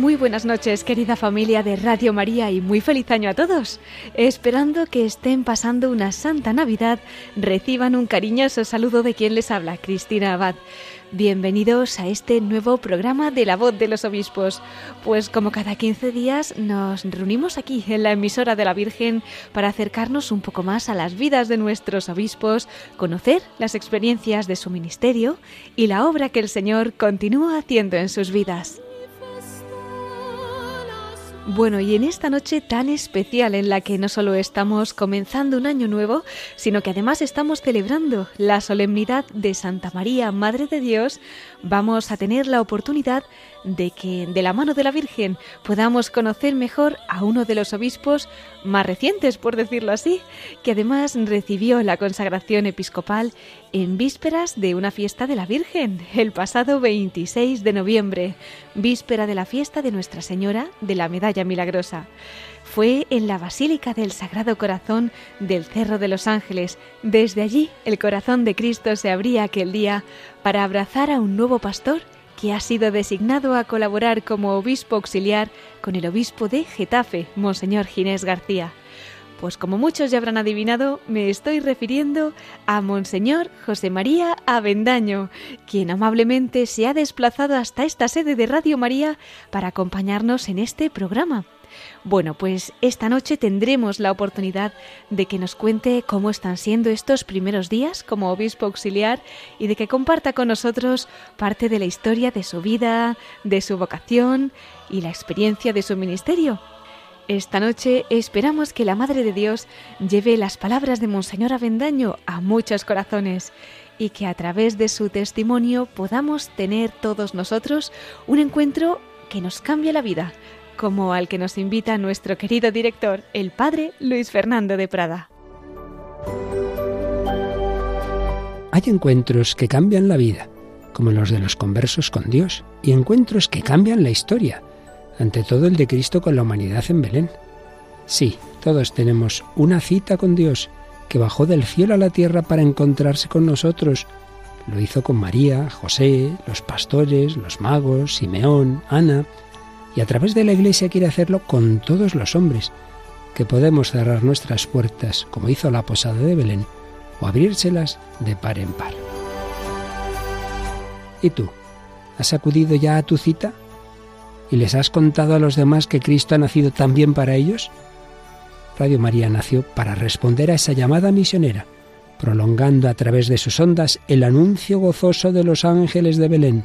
Muy buenas noches, querida familia de Radio María, y muy feliz año a todos. Esperando que estén pasando una santa Navidad, reciban un cariñoso saludo de quien les habla, Cristina Abad. Bienvenidos a este nuevo programa de La Voz de los Obispos. Pues como cada 15 días nos reunimos aquí en la emisora de la Virgen para acercarnos un poco más a las vidas de nuestros obispos, conocer las experiencias de su ministerio y la obra que el Señor continúa haciendo en sus vidas. Bueno, y en esta noche tan especial en la que no solo estamos comenzando un año nuevo, sino que además estamos celebrando la solemnidad de Santa María, Madre de Dios, vamos a tener la oportunidad de que de la mano de la Virgen podamos conocer mejor a uno de los obispos más recientes, por decirlo así, que además recibió la consagración episcopal en vísperas de una fiesta de la Virgen, el pasado 26 de noviembre, víspera de la fiesta de Nuestra Señora de la Medalla Milagrosa. Fue en la Basílica del Sagrado Corazón del Cerro de los Ángeles. Desde allí el corazón de Cristo se abría aquel día para abrazar a un nuevo pastor que ha sido designado a colaborar como obispo auxiliar con el obispo de Getafe, Monseñor Ginés García. Pues como muchos ya habrán adivinado, me estoy refiriendo a Monseñor José María Avendaño, quien amablemente se ha desplazado hasta esta sede de Radio María para acompañarnos en este programa. Bueno, pues esta noche tendremos la oportunidad de que nos cuente cómo están siendo estos primeros días como obispo auxiliar y de que comparta con nosotros parte de la historia de su vida, de su vocación y la experiencia de su ministerio. Esta noche esperamos que la Madre de Dios lleve las palabras de Monseñor Avendaño a muchos corazones y que a través de su testimonio podamos tener todos nosotros un encuentro que nos cambie la vida, como al que nos invita nuestro querido director, el padre Luis Fernando de Prada. Hay encuentros que cambian la vida, como los de los conversos con Dios, y encuentros que cambian la historia, ante todo el de Cristo con la humanidad en Belén. Sí, todos tenemos una cita con Dios, que bajó del cielo a la tierra para encontrarse con nosotros. Lo hizo con María, José, los pastores, los magos, Simeón, Ana, y a través de la Iglesia quiere hacerlo con todos los hombres, que podemos cerrar nuestras puertas, como hizo la posada de Belén, o abrírselas de par en par. ¿Y tú? ¿Has acudido ya a tu cita? ¿Y les has contado a los demás que Cristo ha nacido también para ellos? Radio María nació para responder a esa llamada misionera, prolongando a través de sus ondas el anuncio gozoso de los ángeles de Belén.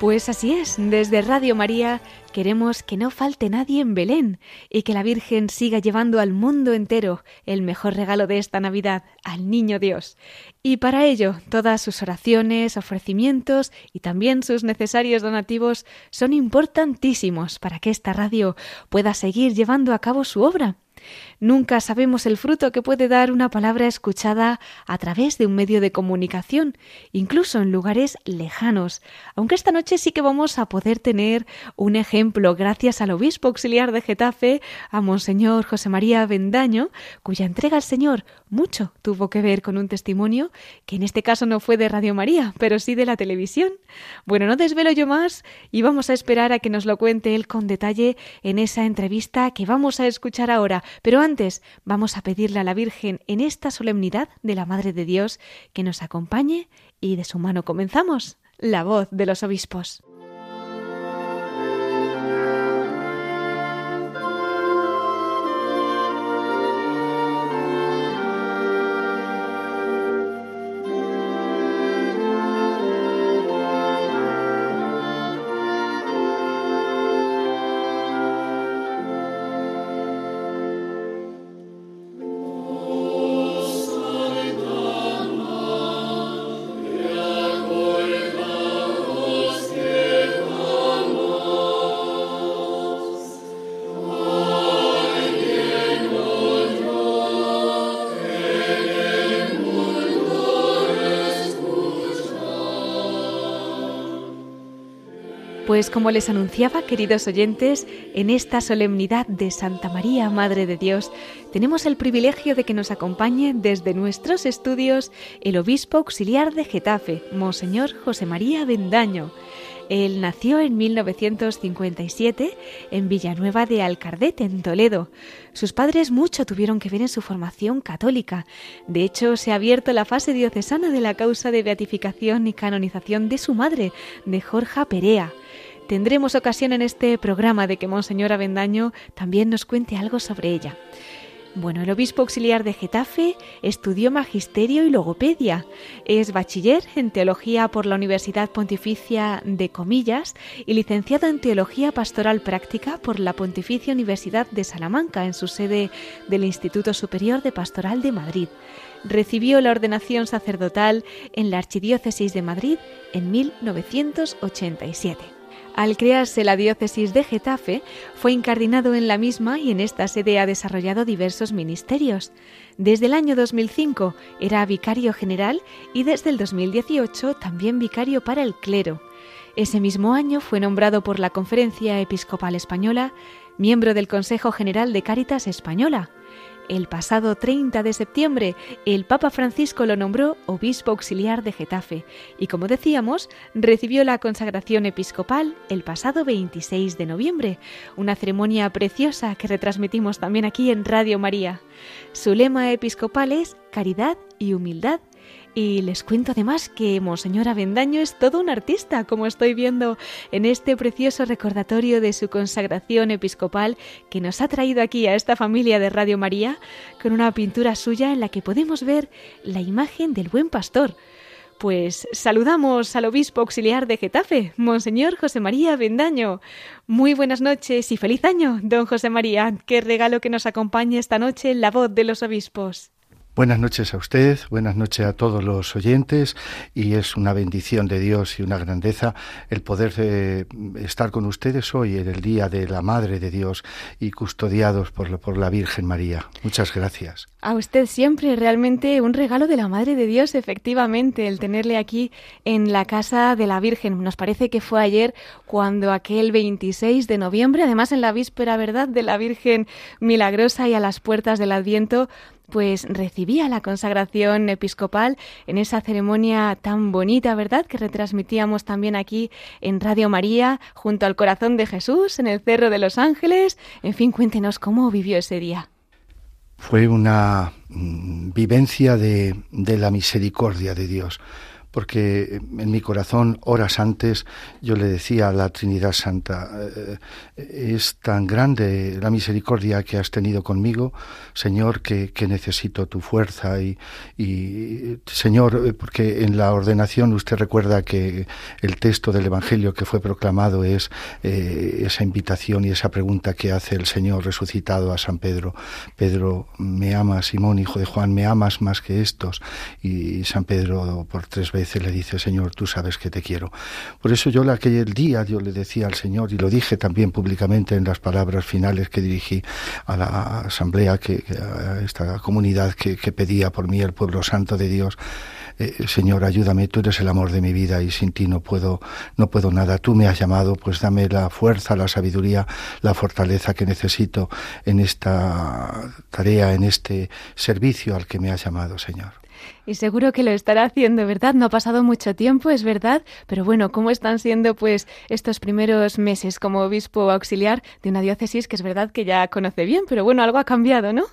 Pues así es, desde Radio María queremos que no falte nadie en Belén y que la Virgen siga llevando al mundo entero el mejor regalo de esta Navidad, al Niño Dios. Y para ello, todas sus oraciones, ofrecimientos y también sus necesarios donativos son importantísimos para que esta radio pueda seguir llevando a cabo su obra. Nunca sabemos el fruto que puede dar una palabra escuchada a través de un medio de comunicación, incluso en lugares lejanos, aunque esta noche sí que vamos a poder tener un ejemplo gracias al obispo auxiliar de Getafe, a Monseñor José María Bendaño, cuya entrega al Señor mucho tuvo que ver con un testimonio que en este caso no fue de Radio María, pero sí de la televisión. Bueno, no desvelo yo más y vamos a esperar a que nos lo cuente él con detalle en esa entrevista que vamos a escuchar ahora. Pero vamos a pedirle a la Virgen en esta solemnidad de la Madre de Dios que nos acompañe y de su mano comenzamos la voz de los obispos. Pues como les anunciaba, queridos oyentes, en esta solemnidad de Santa María, Madre de Dios, tenemos el privilegio de que nos acompañe desde nuestros estudios el obispo auxiliar de Getafe, Monseñor José María Bendaño. Él nació en 1957 en Villanueva de Alcardete, en Toledo. Sus padres mucho tuvieron que ver en su formación católica. De hecho, se ha abierto la fase diocesana de la causa de beatificación y canonización de su madre, de Jorja Perea. Tendremos ocasión en este programa de que Monseñor Avendaño también nos cuente algo sobre ella. Bueno, el obispo auxiliar de Getafe estudió magisterio y logopedia. Es bachiller en teología por la Universidad Pontificia de Comillas y licenciado en teología pastoral práctica por la Pontificia Universidad de Salamanca en su sede del Instituto Superior de Pastoral de Madrid. Recibió la ordenación sacerdotal en la Archidiócesis de Madrid en 1987. Al crearse la diócesis de Getafe, fue incardinado en la misma y en esta sede ha desarrollado diversos ministerios. Desde el año 2005 era vicario general y desde el 2018 también vicario para el clero. Ese mismo año fue nombrado por la Conferencia Episcopal Española miembro del Consejo General de Cáritas Española. El pasado 30 de septiembre, el Papa Francisco lo nombró obispo auxiliar de Getafe y, como decíamos, recibió la consagración episcopal el pasado 26 de noviembre, una ceremonia preciosa que retransmitimos también aquí en Radio María. Su lema episcopal es Caridad y Humildad y les cuento además que Monseñor Avendaño es todo un artista, como estoy viendo en este precioso recordatorio de su consagración episcopal que nos ha traído aquí a esta familia de Radio María, con una pintura suya en la que podemos ver la imagen del buen pastor. Pues saludamos al obispo auxiliar de Getafe, Monseñor José María Avendaño. Muy buenas noches y feliz año, don José María. Qué regalo que nos acompañe esta noche en la voz de los obispos. Buenas noches a usted, buenas noches a todos los oyentes y es una bendición de Dios y una grandeza el poder eh, estar con ustedes hoy en el Día de la Madre de Dios y custodiados por, por la Virgen María. Muchas gracias. A usted siempre, realmente un regalo de la Madre de Dios, efectivamente, el tenerle aquí en la casa de la Virgen. Nos parece que fue ayer cuando aquel 26 de noviembre, además en la víspera, ¿verdad?, de la Virgen Milagrosa y a las puertas del Adviento, pues recibía la consagración episcopal en esa ceremonia tan bonita, ¿verdad?, que retransmitíamos también aquí en Radio María, junto al corazón de Jesús, en el Cerro de los Ángeles. En fin, cuéntenos cómo vivió ese día. Fue una mm, vivencia de, de la misericordia de Dios porque en mi corazón, horas antes, yo le decía a la Trinidad Santa, eh, es tan grande la misericordia que has tenido conmigo, Señor, que, necesito tu fuerza y, Señor, porque en la ordenación usted recuerda que el texto del Evangelio que fue proclamado es eh, esa invitación y esa pregunta que hace el Señor resucitado a San Pedro. Pedro, ¿me amas, Simón, hijo de Juan? ¿Me amas más que estos? Y San Pedro por tres veces veces le dice, Señor, tú sabes que te quiero. Por eso yo aquel día yo le decía al Señor, y lo dije también públicamente en las palabras finales que dirigí a la asamblea, que, a esta comunidad que, pedía por mí el pueblo santo de Dios, eh, Señor, ayúdame, tú eres el amor de mi vida y sin ti no puedo, no puedo nada. Tú me has llamado, pues dame la fuerza, la sabiduría, la fortaleza que necesito en esta tarea, en este servicio al que me has llamado, Señor. Y seguro que lo estará haciendo, ¿verdad? No ha pasado mucho tiempo, es verdad, pero bueno, ¿cómo están siendo pues estos primeros meses como obispo auxiliar de una diócesis que es verdad que ya conoce bien, pero bueno, algo ha cambiado, ¿no?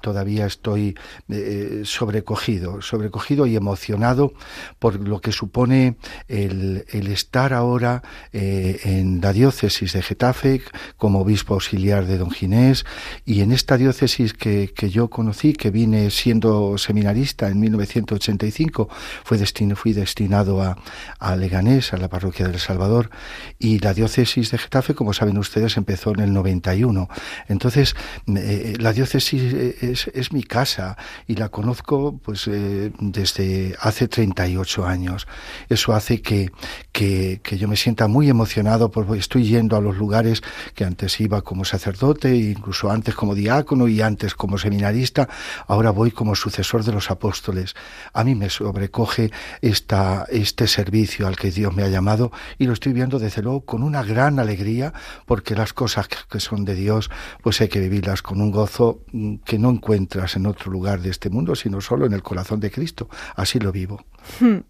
Todavía estoy eh, sobrecogido, sobrecogido y emocionado por lo que supone el, estar ahora eh, en la diócesis de Getafe como obispo auxiliar de Don Ginés y en esta diócesis que, yo conocí, que vine siendo seminarista en 1985, fue destino, fui destinado a, a Leganés, a la parroquia del Salvador, y la diócesis de Getafe, como saben ustedes, empezó en el 91. Entonces, eh, la diócesis es, mi casa y la conozco pues eh, desde hace 38 años. Eso hace que, que, que, yo me sienta muy emocionado porque estoy yendo a los lugares que antes iba como sacerdote, incluso antes como diácono y antes como seminarista, ahora voy como sucesor de los apóstoles. A mí me sobrecoge esta, este servicio al que Dios me ha llamado y lo estoy viendo desde luego con una gran alegría porque las cosas que son de Dios pues hay que vivirlas con un gozo mm, que no encuentras en otro lugar de este mundo, sino solo en el corazón de Cristo. Así lo vivo.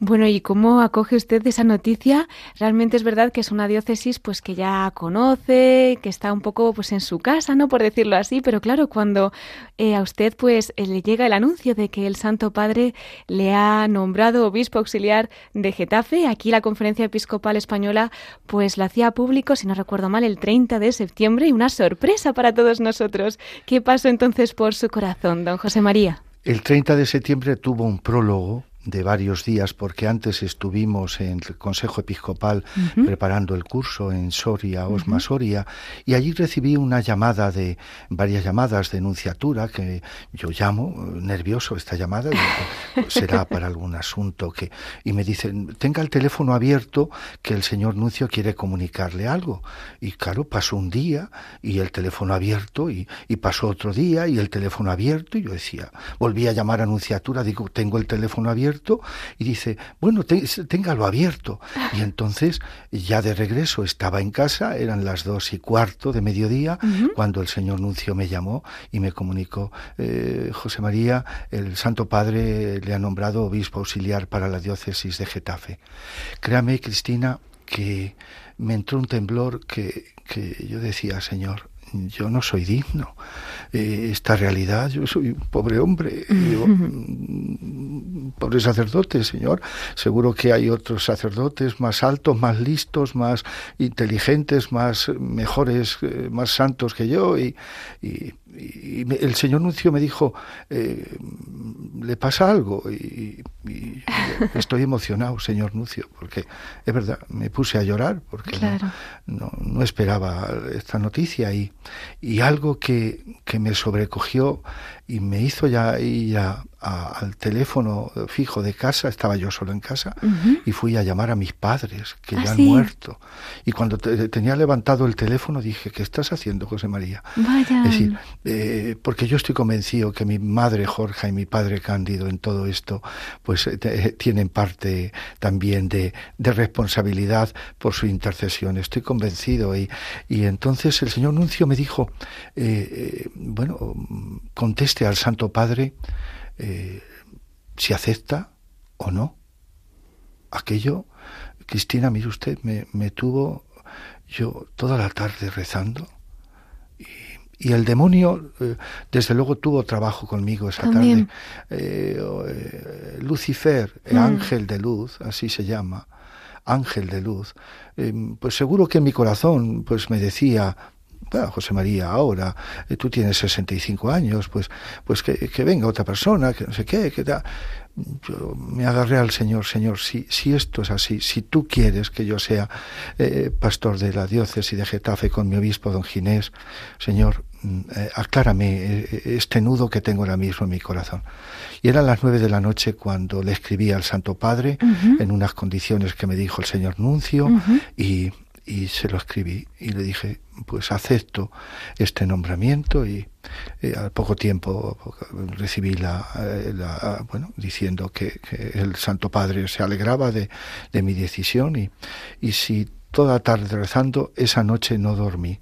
Bueno, ¿y cómo acoge usted esa noticia? Realmente es verdad que es una diócesis pues que ya conoce, que está un poco pues en su casa, ¿no? Por decirlo así, pero claro, cuando eh, a usted pues eh, le llega el anuncio de que el Santo Padre le ha nombrado obispo auxiliar de Getafe, aquí la Conferencia Episcopal Española pues lo hacía público, si no recuerdo mal, el 30 de septiembre y una sorpresa para todos nosotros. ¿Qué pasó entonces por su corazón, don José María? El 30 de septiembre tuvo un prólogo de varios días, porque antes estuvimos en el Consejo Episcopal preparando el curso en Soria, Osma Soria, y allí recibí una llamada de, varias llamadas de enunciatura, que yo llamo, eh, nervioso esta llamada, pues será para algún asunto que, y me dicen, tenga el teléfono abierto, que el señor Nuncio quiere comunicarle algo. Y claro, pasó un día, y el teléfono abierto, y, y pasó otro día, y el teléfono abierto, y yo decía, volví a llamar a Anunciatura, digo, tengo el teléfono abierto, y dice, bueno, téngalo abierto. Y entonces, ya de regreso, estaba en casa, eran las dos y cuarto de mediodía, cuando el señor Nuncio me llamó y me comunicó, eh, José María, el Santo Padre le ha nombrado obispo auxiliar para la diócesis de Getafe. Créame, Cristina, que me entró un temblor que, que yo decía, Señor, yo no soy digno. Eh, esta realidad, yo soy un pobre hombre, mm, pobre sacerdote, Señor. Seguro que hay otros sacerdotes más altos, más listos, más inteligentes, más mejores, eh, más santos que yo. Y, y, el señor Nuncio me dijo, eh, ¿le pasa algo? Y, estoy emocionado, señor Nuncio, porque es verdad, me puse a llorar porque no, no, esperaba esta noticia y, y algo que, que me sobrecogió y me hizo ya ir al teléfono fijo de casa, estaba yo solo en casa, y fui a llamar a mis padres, que ya ¿Ah, han muerto. Y cuando tenía levantado el teléfono dije, ¿qué estás haciendo, José María? Vaya. Es decir, eh, porque yo estoy convencido que mi madre Jorge y mi padre Cándido en todo esto, pues eh, eh, tienen parte también de, de, responsabilidad por su intercesión. Estoy convencido. Y, y entonces el señor Nuncio me dijo, bueno, conteste al Santo Padre eh, si acepta o no. Aquello, Cristina, mire usted, me, me tuvo yo toda la tarde rezando. Y, el demonio, eh, desde luego, tuvo trabajo conmigo esa tarde. Eh, Lucifer, el mm. ángel de luz, así se llama, ángel de luz, pues seguro que en mi corazón pues me decía, José María, ahora eh, tú tienes 65 años, pues, pues que, que, venga otra persona, que no sé qué, que da. Yo me agarré al Señor, Señor, si, si esto es así, si tú quieres que yo sea eh, pastor de la diócesis de Getafe con mi obispo don Ginés, Señor, mm, eh, aclárame este nudo que tengo ahora mismo en mi corazón. Y eran las nueve de la noche cuando le escribí al Santo Padre en unas condiciones que me dijo el Señor Nuncio y y se lo escribí y le dije, pues acepto este nombramiento y eh, al poco tiempo recibí la, eh, bueno, diciendo que, el Santo Padre se alegraba de, de mi decisión y, y si toda tarde rezando, esa noche no dormí.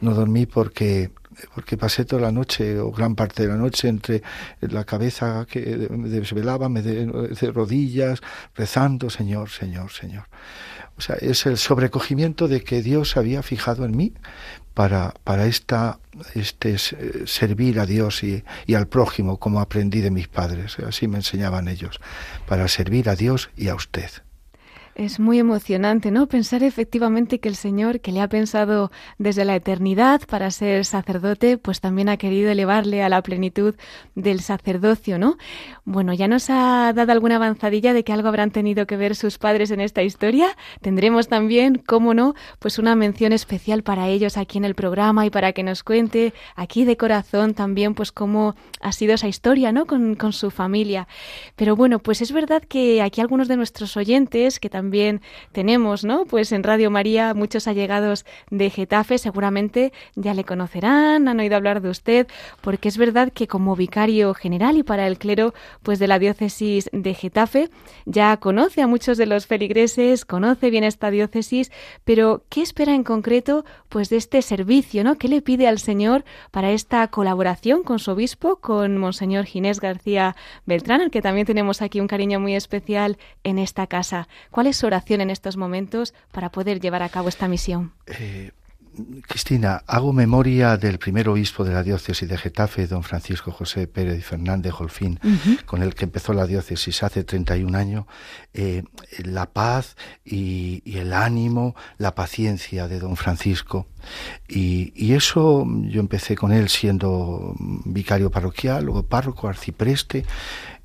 No dormí porque porque pasé toda la noche o gran parte de la noche entre la cabeza que desvelaba, me de rodillas, rezando, Señor, Señor, Señor. O sea, es el sobrecogimiento de que Dios había fijado en mí para, para esta, este servir a Dios y, y, al prójimo, como aprendí de mis padres. Así me enseñaban ellos, para servir a Dios y a usted. Es muy emocionante, ¿no? Pensar efectivamente que el Señor, que le ha pensado desde la eternidad para ser sacerdote, pues también ha querido elevarle a la plenitud del sacerdocio, ¿no? Bueno, ya nos ha dado alguna avanzadilla de que algo habrán tenido que ver sus padres en esta historia. Tendremos también, cómo no, pues una mención especial para ellos aquí en el programa y para que nos cuente aquí de corazón también, pues cómo ha sido esa historia, ¿no? Con, con su familia. Pero bueno, pues es verdad que aquí algunos de nuestros oyentes que también también tenemos, ¿no? Pues en Radio María muchos allegados de Getafe seguramente ya le conocerán, han oído hablar de usted, porque es verdad que como vicario general y para el clero pues de la diócesis de Getafe ya conoce a muchos de los feligreses, conoce bien esta diócesis, pero ¿qué espera en concreto pues de este servicio, ¿no? ¿Qué le pide al Señor para esta colaboración con su obispo, con Monseñor Ginés García Beltrán, al que también tenemos aquí un cariño muy especial en esta casa? ¿Cuál es oración en estos momentos para poder llevar a cabo esta misión? Eh, Cristina, hago memoria del primer obispo de la diócesis de Getafe, don Francisco José Pérez Fernández Golfín, con el que empezó la diócesis hace 31 años. Eh, la paz y, el ánimo, la paciencia de don Francisco. Y, y, eso yo empecé con él siendo vicario parroquial, luego párroco, arcipreste,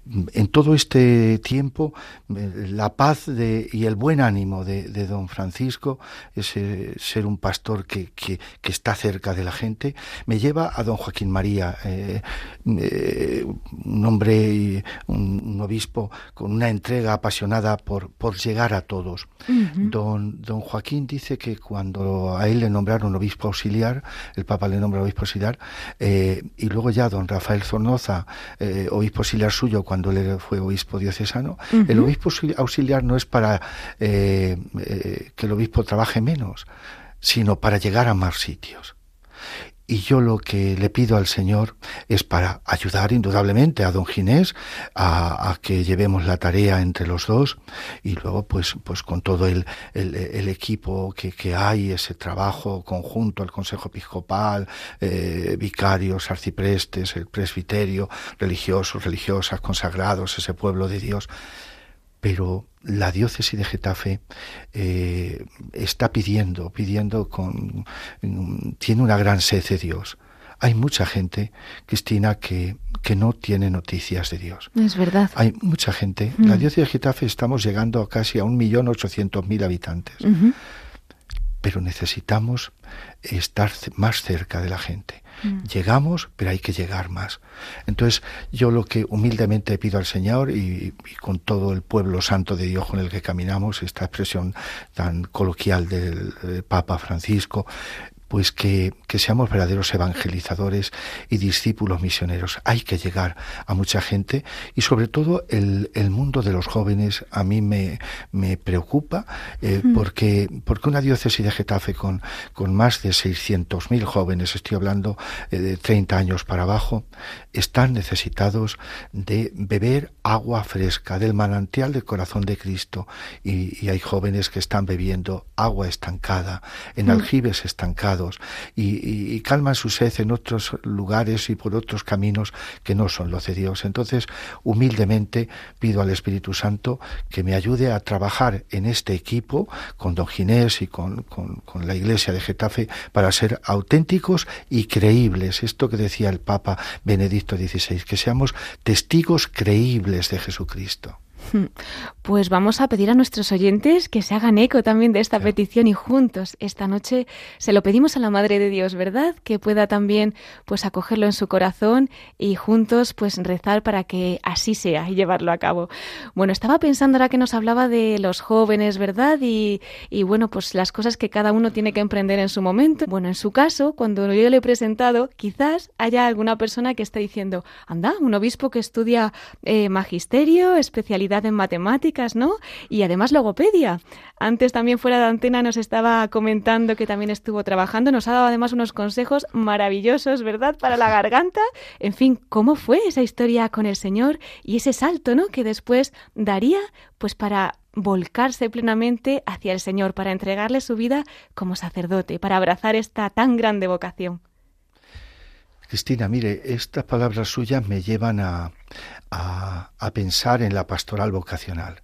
en todo este tiempo eh, la paz de, y el buen ánimo de, don Francisco, ese ser un pastor que, que, está cerca de la gente, me lleva a don Joaquín María, eh, eh, un hombre, un, un, obispo con una entrega apasionada por, por llegar a todos. don, don Joaquín dice que cuando a él le nombraron obispo auxiliar, el Papa le nombra obispo auxiliar, y luego ya don Rafael Zornoza, obispo auxiliar suyo, cuando él fue obispo diocesano, el obispo auxiliar no es para eh, eh, que el obispo trabaje menos, sino para llegar a más sitios. Y yo lo que le pido al Señor es para ayudar indudablemente a don Ginés a, que llevemos la tarea entre los dos y luego pues, pues con todo el, el, equipo que, que, hay, ese trabajo conjunto, el Consejo Episcopal, eh, vicarios, arciprestes, el presbiterio, religiosos, religiosas, consagrados, ese pueblo de Dios. Pero la diócesis de Getafe eh, está pidiendo, pidiendo con, tiene una gran sed de Dios. Hay mucha gente, Cristina, que, que no tiene noticias de Dios. Es verdad. Hay mucha gente. La mm. diócesis de Getafe estamos llegando casi a un millón ochocientos mil habitantes. Pero necesitamos estar más cerca de la gente. Mm. Llegamos, pero hay que llegar más. Entonces, yo lo que humildemente pido al Señor y, con todo el pueblo santo de Dios con el que caminamos, esta expresión tan coloquial del Papa Francisco, pues que, que, seamos verdaderos evangelizadores y discípulos misioneros. Hay que llegar a mucha gente y sobre todo el, el mundo de los jóvenes a mí me, me preocupa eh, mm. porque, porque una diócesis de Getafe con, con más de 600.000 jóvenes, estoy hablando eh, de 30 años para abajo, están necesitados de beber agua fresca del manantial del corazón de Cristo y, hay jóvenes que están bebiendo agua estancada en mm. aljibes estancados y, calman su sed en otros lugares y por otros caminos que no son los de Dios. Entonces, humildemente pido al Espíritu Santo que me ayude a trabajar en este equipo con don Ginés y con, con la Iglesia de Getafe para ser auténticos y creíbles. Esto que decía el Papa Benedicto XVI, que seamos testigos creíbles de Jesucristo. Pues vamos a pedir a nuestros oyentes que se hagan eco también de esta petición y juntos esta noche se lo pedimos a la Madre de Dios, ¿verdad? Que pueda también pues acogerlo en su corazón y juntos pues rezar para que así sea y llevarlo a cabo. Bueno, estaba pensando ahora que nos hablaba de los jóvenes, ¿verdad? Y, y bueno, pues las cosas que cada uno tiene que emprender en su momento. Bueno, en su caso, cuando yo le he presentado, quizás haya alguna persona que esté diciendo, anda, un obispo que estudia eh, magisterio, especialidad en matemáticas, ¿no? Y además logopedia. Antes también fuera de antena nos estaba comentando que también estuvo trabajando, nos ha dado además unos consejos maravillosos, ¿verdad? Para la garganta. En fin, ¿cómo fue esa historia con el Señor y ese salto, ¿no? Que después daría pues para volcarse plenamente hacia el Señor, para entregarle su vida como sacerdote, para abrazar esta tan grande vocación. Cristina, mire, estas palabras suyas me llevan a, a, pensar en la pastoral vocacional,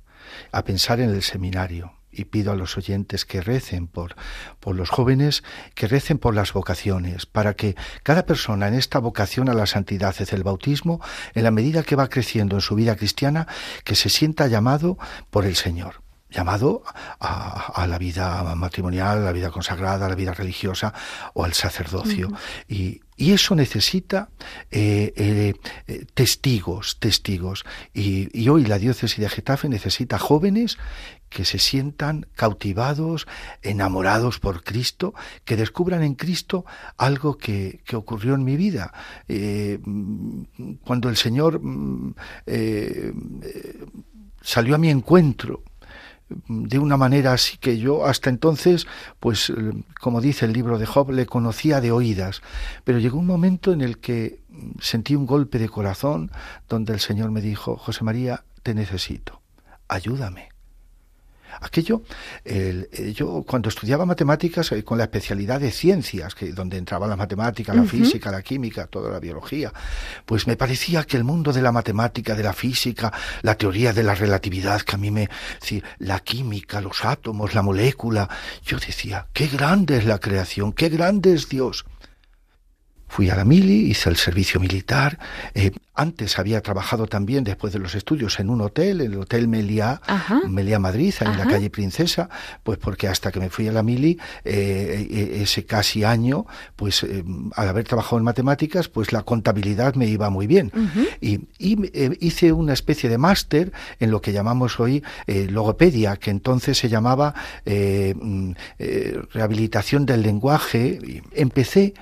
a pensar en el seminario. y pido a los oyentes que recen por, por los jóvenes, que recen por las vocaciones, para que cada persona en esta vocación a la santidad es el bautismo, en la medida que va creciendo en su vida cristiana, que se sienta llamado por el Señor llamado a, la vida matrimonial, a la vida consagrada, a la vida religiosa o al sacerdocio. y, eso necesita eh, eh, eh, testigos, testigos. Y, y, hoy la diócesis de Getafe necesita jóvenes que se sientan cautivados, enamorados por Cristo, que descubran en Cristo algo que, que ocurrió en mi vida. cuando el Señor mm, salió a mi encuentro, de una manera así que yo hasta entonces, pues como dice el libro de Job, le conocía de oídas, pero llegó un momento en el que sentí un golpe de corazón donde el Señor me dijo, José María, te necesito, ayúdame. Aquello, eh, yo cuando estudiaba matemáticas eh, con la especialidad de ciencias, que donde entraba la matemática, la física, la química, toda la biología, pues me parecía que el mundo de la matemática, de la física, la teoría de la relatividad, que a mí me, la química, los átomos, la molécula, yo decía, qué grande es la creación, qué grande es Dios. Fui a la mili, hice el servicio militar. Eh, antes había trabajado también, después de los estudios, en un hotel, en el Hotel Meliá, Meliá Madrid, en la calle Princesa, pues porque hasta que me fui a la mili, eh, e, ese casi año, pues eh, al haber trabajado en matemáticas, pues la contabilidad me iba muy bien. Y, hice una especie de máster en lo que llamamos hoy logopedia, que entonces se llamaba mm, rehabilitación del lenguaje. Empecé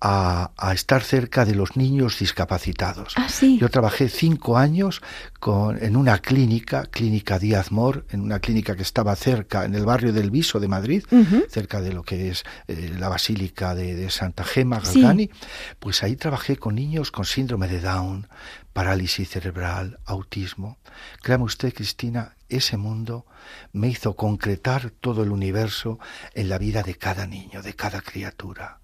a, estar cerca de los niños discapacitados. Ah, Yo trabajé cinco años con, en una clínica, Clínica Díaz Mor, en una clínica que estaba cerca, en el barrio del Viso de Madrid, cerca de lo que es eh, la Basílica de, Santa Gema Galgani. Pues ahí trabajé con niños con síndrome de Down, parálisis cerebral, autismo. Créame usted, Cristina, ese mundo me hizo concretar todo el universo en la vida de cada niño, de cada criatura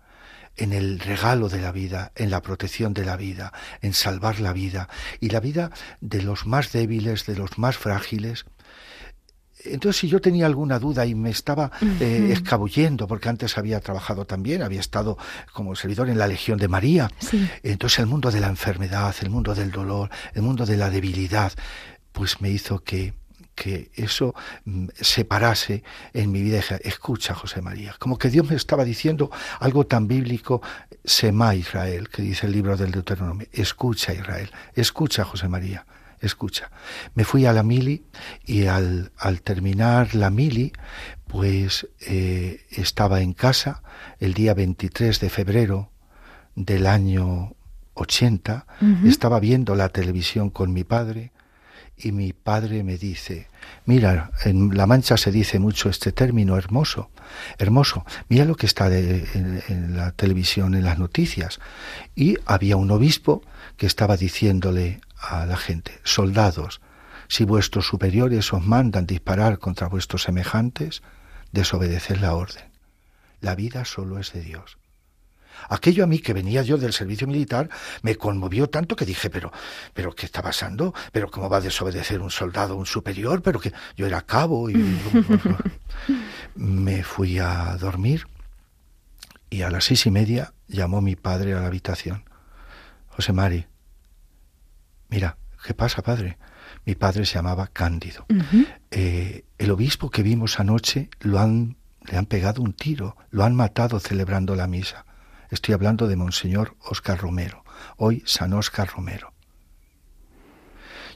en el regalo de la vida, en la protección de la vida, en salvar la vida. Y la vida de los más débiles, de los más frágiles. Entonces, si yo tenía alguna duda y me estaba eh, escabullendo, porque antes había trabajado también, había estado como servidor en la Legión de María, entonces el mundo de la enfermedad, el mundo del dolor, el mundo de la debilidad, pues me hizo que que eso mm, se parase en mi vida. Escucha, José María, como que Dios me estaba diciendo algo tan bíblico, Sema Israel, que dice el libro del Deuteronomio. Escucha, Israel, escucha, José María, escucha. Me fui a la mili y al, al terminar la mili, pues eh, estaba en casa el día 23 de febrero del año 80, estaba viendo la televisión con mi padre, y mi padre me dice, mira, en La Mancha se dice mucho este término hermoso, hermoso, mira lo que está en, la televisión, en las noticias. Y había un obispo que estaba diciéndole a la gente, soldados, si vuestros superiores os mandan disparar contra vuestros semejantes, desobedeced la orden. La vida solo es de Dios. Aquello a mí que venía yo del servicio militar me conmovió tanto que dije, pero, pero ¿qué está pasando? ¿Pero cómo va a desobedecer un soldado, un superior? Pero que yo era cabo y me fui a dormir y a las seis y media llamó mi padre a la habitación. José Mari, mira, ¿qué pasa, padre? Mi padre se llamaba Cándido. Eh, el obispo que vimos anoche lo han, le han pegado un tiro, lo han matado celebrando la misa. Estoy hablando de Monseñor Óscar Romero, hoy San Óscar Romero.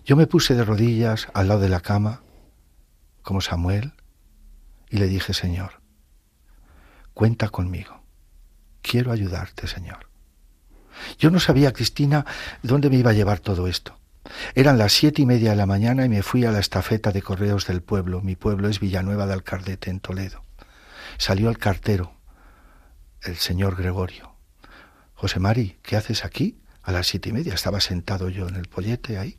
Yo me puse de rodillas al lado de la cama, como Samuel, y le dije, Señor, cuenta conmigo. Quiero ayudarte, Señor. Yo no sabía, Cristina, dónde me iba a llevar todo esto. Eran las siete y media de la mañana y me fui a la estafeta de correos del pueblo. Mi pueblo es Villanueva de Alcardete, en Toledo. Salió el cartero, el señor Gregorio. José Mari, ¿qué haces aquí? A las siete y media estaba sentado yo en el pollete ahí.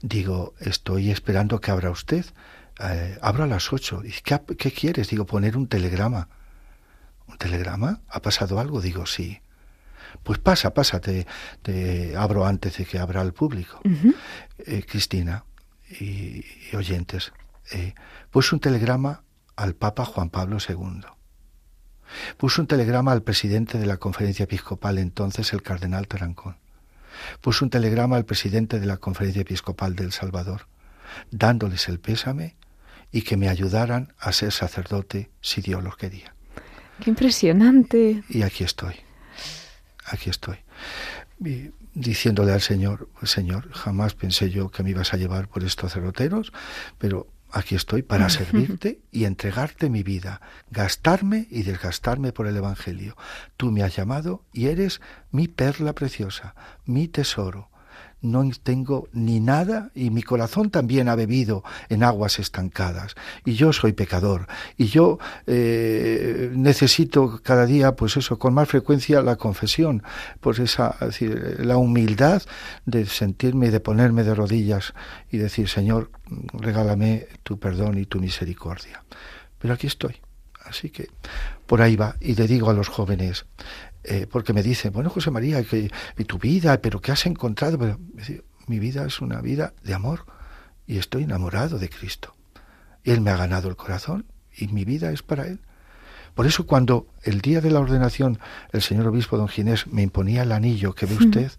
Digo, estoy esperando que abra usted. Eh, abro a las ocho. ¿qué, ¿qué, quieres? Digo, poner un telegrama. ¿Un telegrama? ¿Ha pasado algo? Digo, sí. Pues pasa, pasa, te, abro antes de que abra al público. Eh, Cristina y, oyentes, eh, pues un telegrama al Papa Juan Pablo II. Puso un telegrama al presidente de la conferencia episcopal entonces, el cardenal Tarancón. Puso un telegrama al presidente de la conferencia episcopal de El Salvador, dándoles el pésame y que me ayudaran a ser sacerdote si Dios lo quería. Qué impresionante. Y aquí estoy. Aquí estoy. diciéndole al Señor, Señor, jamás pensé yo que me ibas a llevar por estos cerroteros, pero aquí estoy para servirte y entregarte mi vida, gastarme y desgastarme por el Evangelio. Tú me has llamado y eres mi perla preciosa, mi tesoro, no tengo ni nada y mi corazón también ha bebido en aguas estancadas. Y yo soy pecador. Y yo eh, necesito cada día pues eso con más frecuencia la confesión pues esa decir, la humildad de sentirme de ponerme de rodillas y decir Señor regálame tu perdón y tu misericordia pero aquí estoy. Así que por ahí va. Y le digo a los jóvenes eh, porque me dicen, bueno, José María, que, y tu vida, pero ¿qué has encontrado? Pero, mi vida es una vida de amor y estoy enamorado de Cristo. Él me ha ganado el corazón y mi vida es para Él. Por eso cuando el día de la ordenación el señor obispo don Ginés me imponía el anillo que ve usted,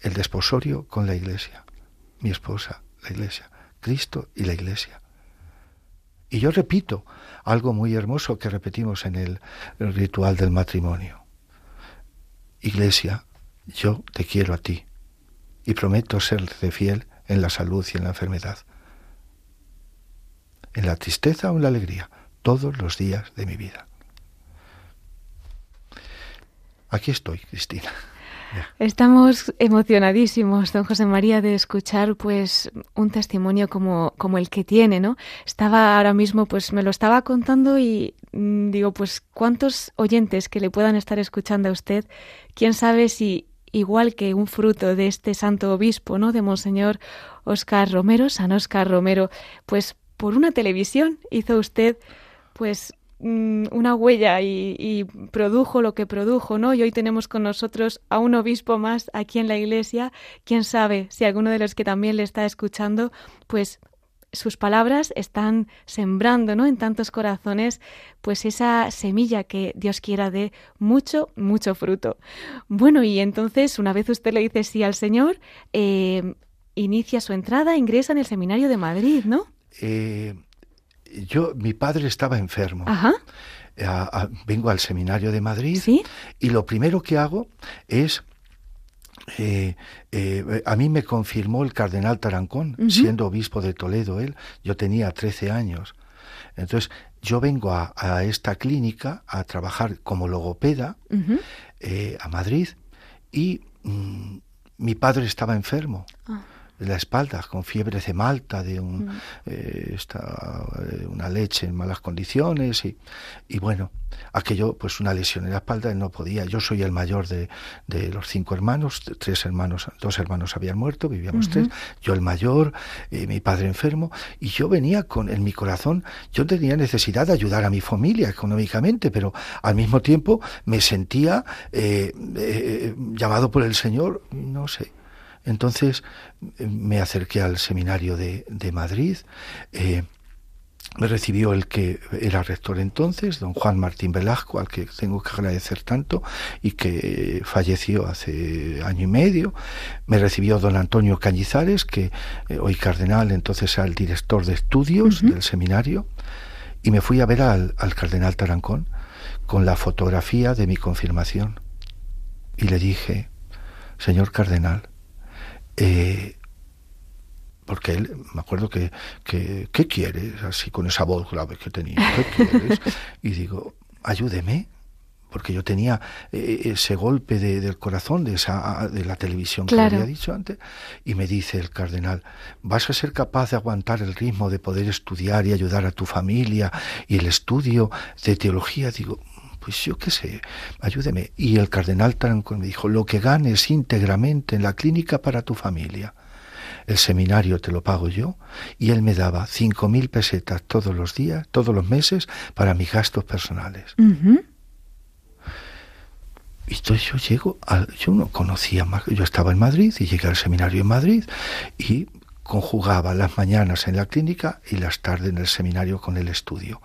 el desposorio con la iglesia, mi esposa, la iglesia, Cristo y la iglesia. Y yo repito algo muy hermoso que repetimos en el, ritual del matrimonio. Iglesia, yo te quiero a ti y prometo serte fiel en la salud y en la enfermedad, en la tristeza o en la alegría, todos los días de mi vida. Aquí estoy, Cristina. Estamos emocionadísimos, don José María, de escuchar pues un testimonio como, como el que tiene, ¿no? Estaba ahora mismo, pues me lo estaba contando y mm, digo, pues cuántos oyentes que le puedan estar escuchando a usted, quién sabe si igual que un fruto de este santo obispo, ¿no? De Monseñor Oscar Romero, San Oscar Romero, pues por una televisión hizo usted pues Mm, una huella y, produjo lo que produjo, ¿no? Y hoy tenemos con nosotros a un obispo más aquí en la iglesia. Quién sabe si alguno de los que también le está escuchando, pues sus palabras están sembrando, ¿no? En tantos corazones, pues esa semilla que Dios quiera de mucho, mucho fruto. Bueno, y entonces, una vez usted le dice sí al Señor, eh, inicia su entrada, ingresa en el seminario de Madrid, ¿no? Eh, yo, mi padre estaba enfermo. vengo al seminario de Madrid y lo primero que hago es eh, eh, a mí me confirmó el cardenal Tarancón, siendo obispo de Toledo él, yo tenía 13 años. Entonces, yo vengo a, esta clínica a trabajar como logopeda eh, a Madrid y mm, mi padre estaba enfermo. Ah de la espalda, con fiebre de Malta, de un, mm. eh, eh, una leche en malas condiciones y, y, bueno, aquello, pues una lesión en la espalda, él no podía. Yo soy el mayor de, de los cinco hermanos, tres hermanos, dos hermanos habían muerto, vivíamos tres, yo el mayor, eh, mi padre enfermo, y yo venía con, en mi corazón, yo tenía necesidad de ayudar a mi familia económicamente, pero al mismo tiempo me sentía llamado por el Señor, no sé, entonces me acerqué al seminario de, Madrid. Eh, me recibió el que era rector entonces, don Juan Martín Velasco, al que tengo que agradecer tanto y que falleció hace año y medio. Me recibió don Antonio Cañizares, que eh, hoy cardenal, entonces era el director de estudios del seminario. Y me fui a ver al, al cardenal Tarancón con la fotografía de mi confirmación. Y le dije, señor cardenal, eh, porque él, me acuerdo que, que, ¿qué quieres? Así con esa voz grave que tenía, ¿qué quieres? Y digo, ayúdeme, porque yo tenía eh, ese golpe de, del corazón de, esa, de la televisión que había dicho antes, y me dice el cardenal, ¿vas a ser capaz de aguantar el ritmo de poder estudiar y ayudar a tu familia y el estudio de teología? Digo, pues yo qué sé, ayúdeme. Y el cardenal Tarancón me dijo, lo que ganes íntegramente en la clínica para tu familia. El seminario te lo pago yo y él me daba cinco mil pesetas todos los días, todos los meses para mis gastos personales. Y entonces yo llego, yo no conocía más, yo estaba en Madrid y llegué al seminario en Madrid y conjugaba las mañanas en la clínica y las tardes en el seminario con el estudio.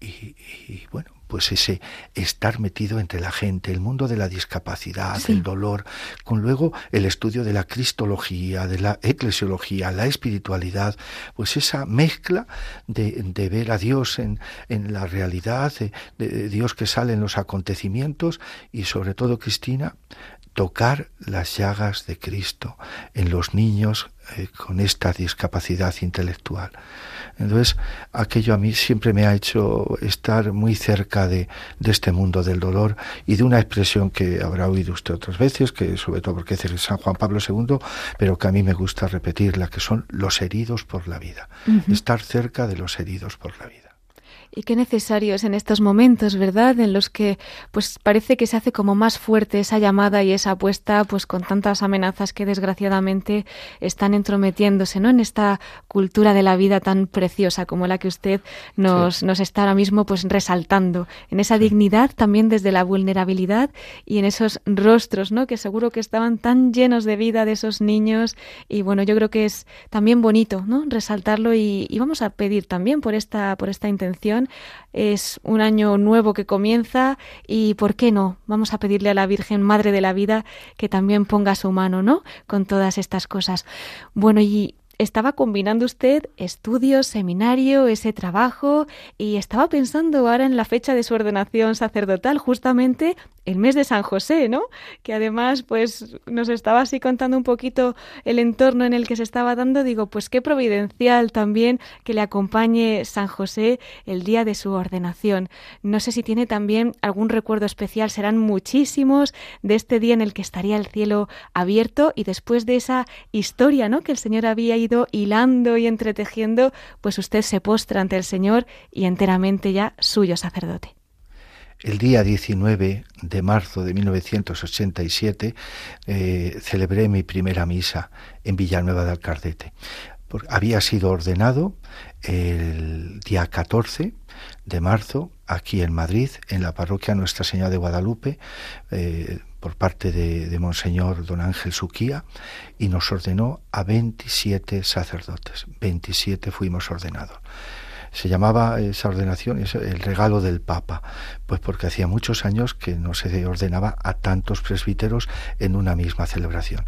Y, y bueno, pues ese estar metido entre la gente, el mundo de la discapacidad, el dolor, con luego el estudio de la cristología, de la eclesiología, la espiritualidad, pues esa mezcla de, de ver a Dios en, en la realidad, de, Dios que sale en los acontecimientos y sobre todo, Cristina, tocar las llagas de Cristo en los niños eh, con esta discapacidad intelectual. Entonces, aquello a mí siempre me ha hecho estar muy cerca de, de, este mundo del dolor y de una expresión que habrá oído usted otras veces, que sobre todo porque es San Juan Pablo II, pero que a mí me gusta repetirla, que son los heridos por la vida. Estar cerca de los heridos por la vida. Y qué necesario es en estos momentos, ¿verdad? En los que pues parece que se hace como más fuerte esa llamada y esa apuesta, pues con tantas amenazas que desgraciadamente están entrometiéndose, ¿no? En esta cultura de la vida tan preciosa como la que usted nos, nos está ahora mismo pues resaltando, en esa dignidad también desde la vulnerabilidad y en esos rostros, ¿no? Que seguro que estaban tan llenos de vida de esos niños y bueno, yo creo que es también bonito, ¿no? Resaltarlo y, y vamos a pedir también por esta, por esta intención es un año nuevo que comienza y, ¿por qué no? Vamos a pedirle a la Virgen Madre de la Vida que también ponga su mano, ¿no? Con todas estas cosas. Bueno, y estaba combinando usted estudios, seminario, ese trabajo y estaba pensando ahora en la fecha de su ordenación sacerdotal, justamente el mes de San José, ¿no? Que además, pues, nos estaba así contando un poquito el entorno en el que se estaba dando. Digo, pues qué providencial también que le acompañe San José el día de su ordenación. No sé si tiene también algún recuerdo especial, serán muchísimos de este día en el que estaría el cielo abierto y después de esa historia, ¿no? Que el Señor había ido hilando y entretejiendo, pues usted se postra ante el Señor y enteramente ya suyo sacerdote. El día 19 de marzo de 1987 eh, celebré mi primera misa en Villanueva de Alcardete. había sido ordenado el día 14 de marzo aquí en Madrid, en la parroquia Nuestra Señora de Guadalupe, eh, por parte de, de, Monseñor Don Ángel Suquía, y nos ordenó a 27 sacerdotes. 27 fuimos ordenados se llamaba esa ordenación el regalo del Papa, pues porque hacía muchos años que no se ordenaba a tantos presbíteros en una misma celebración.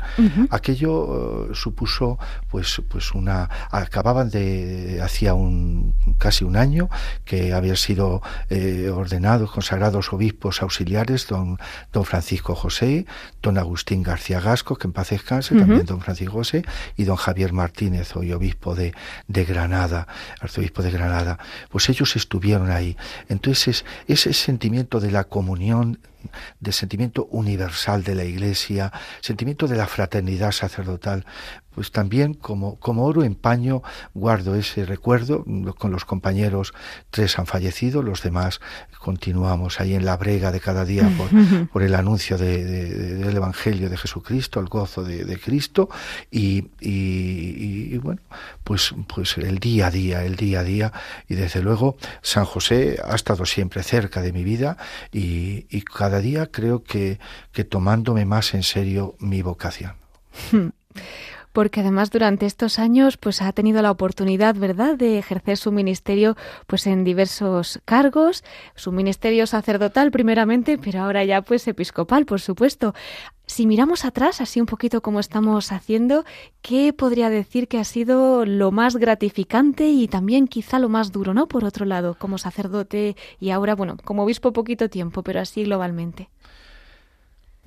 Aquello eh, supuso pues pues una acababan de hacía un casi un año que habían sido eh, ordenados consagrados obispos auxiliares don don Francisco José, don Agustín García Gasco, que en paz descanse, también don Francisco José y don Javier Martínez, hoy obispo de, de Granada, arzobispo de Granada pues ellos estuvieron ahí. Entonces ese sentimiento de la comunión, del sentimiento universal de la Iglesia, sentimiento de la fraternidad sacerdotal, pues también como, como oro en paño guardo ese recuerdo. Con los compañeros tres han fallecido, los demás continuamos ahí en la brega de cada día por, el anuncio del Evangelio de Jesucristo, el gozo de, Cristo y, bueno, pues, pues el día a día, el día a día y desde luego San José ha estado siempre cerca de mi vida y, cada día creo que, que tomándome más en serio mi vocación. porque además durante estos años pues ha tenido la oportunidad, ¿verdad?, de ejercer su ministerio pues en diversos cargos, su ministerio sacerdotal primeramente, pero ahora ya pues episcopal, por supuesto. Si miramos atrás, así un poquito como estamos haciendo, ¿qué podría decir que ha sido lo más gratificante y también quizá lo más duro, ¿no? Por otro lado, como sacerdote y ahora, bueno, como obispo poquito tiempo, pero así globalmente.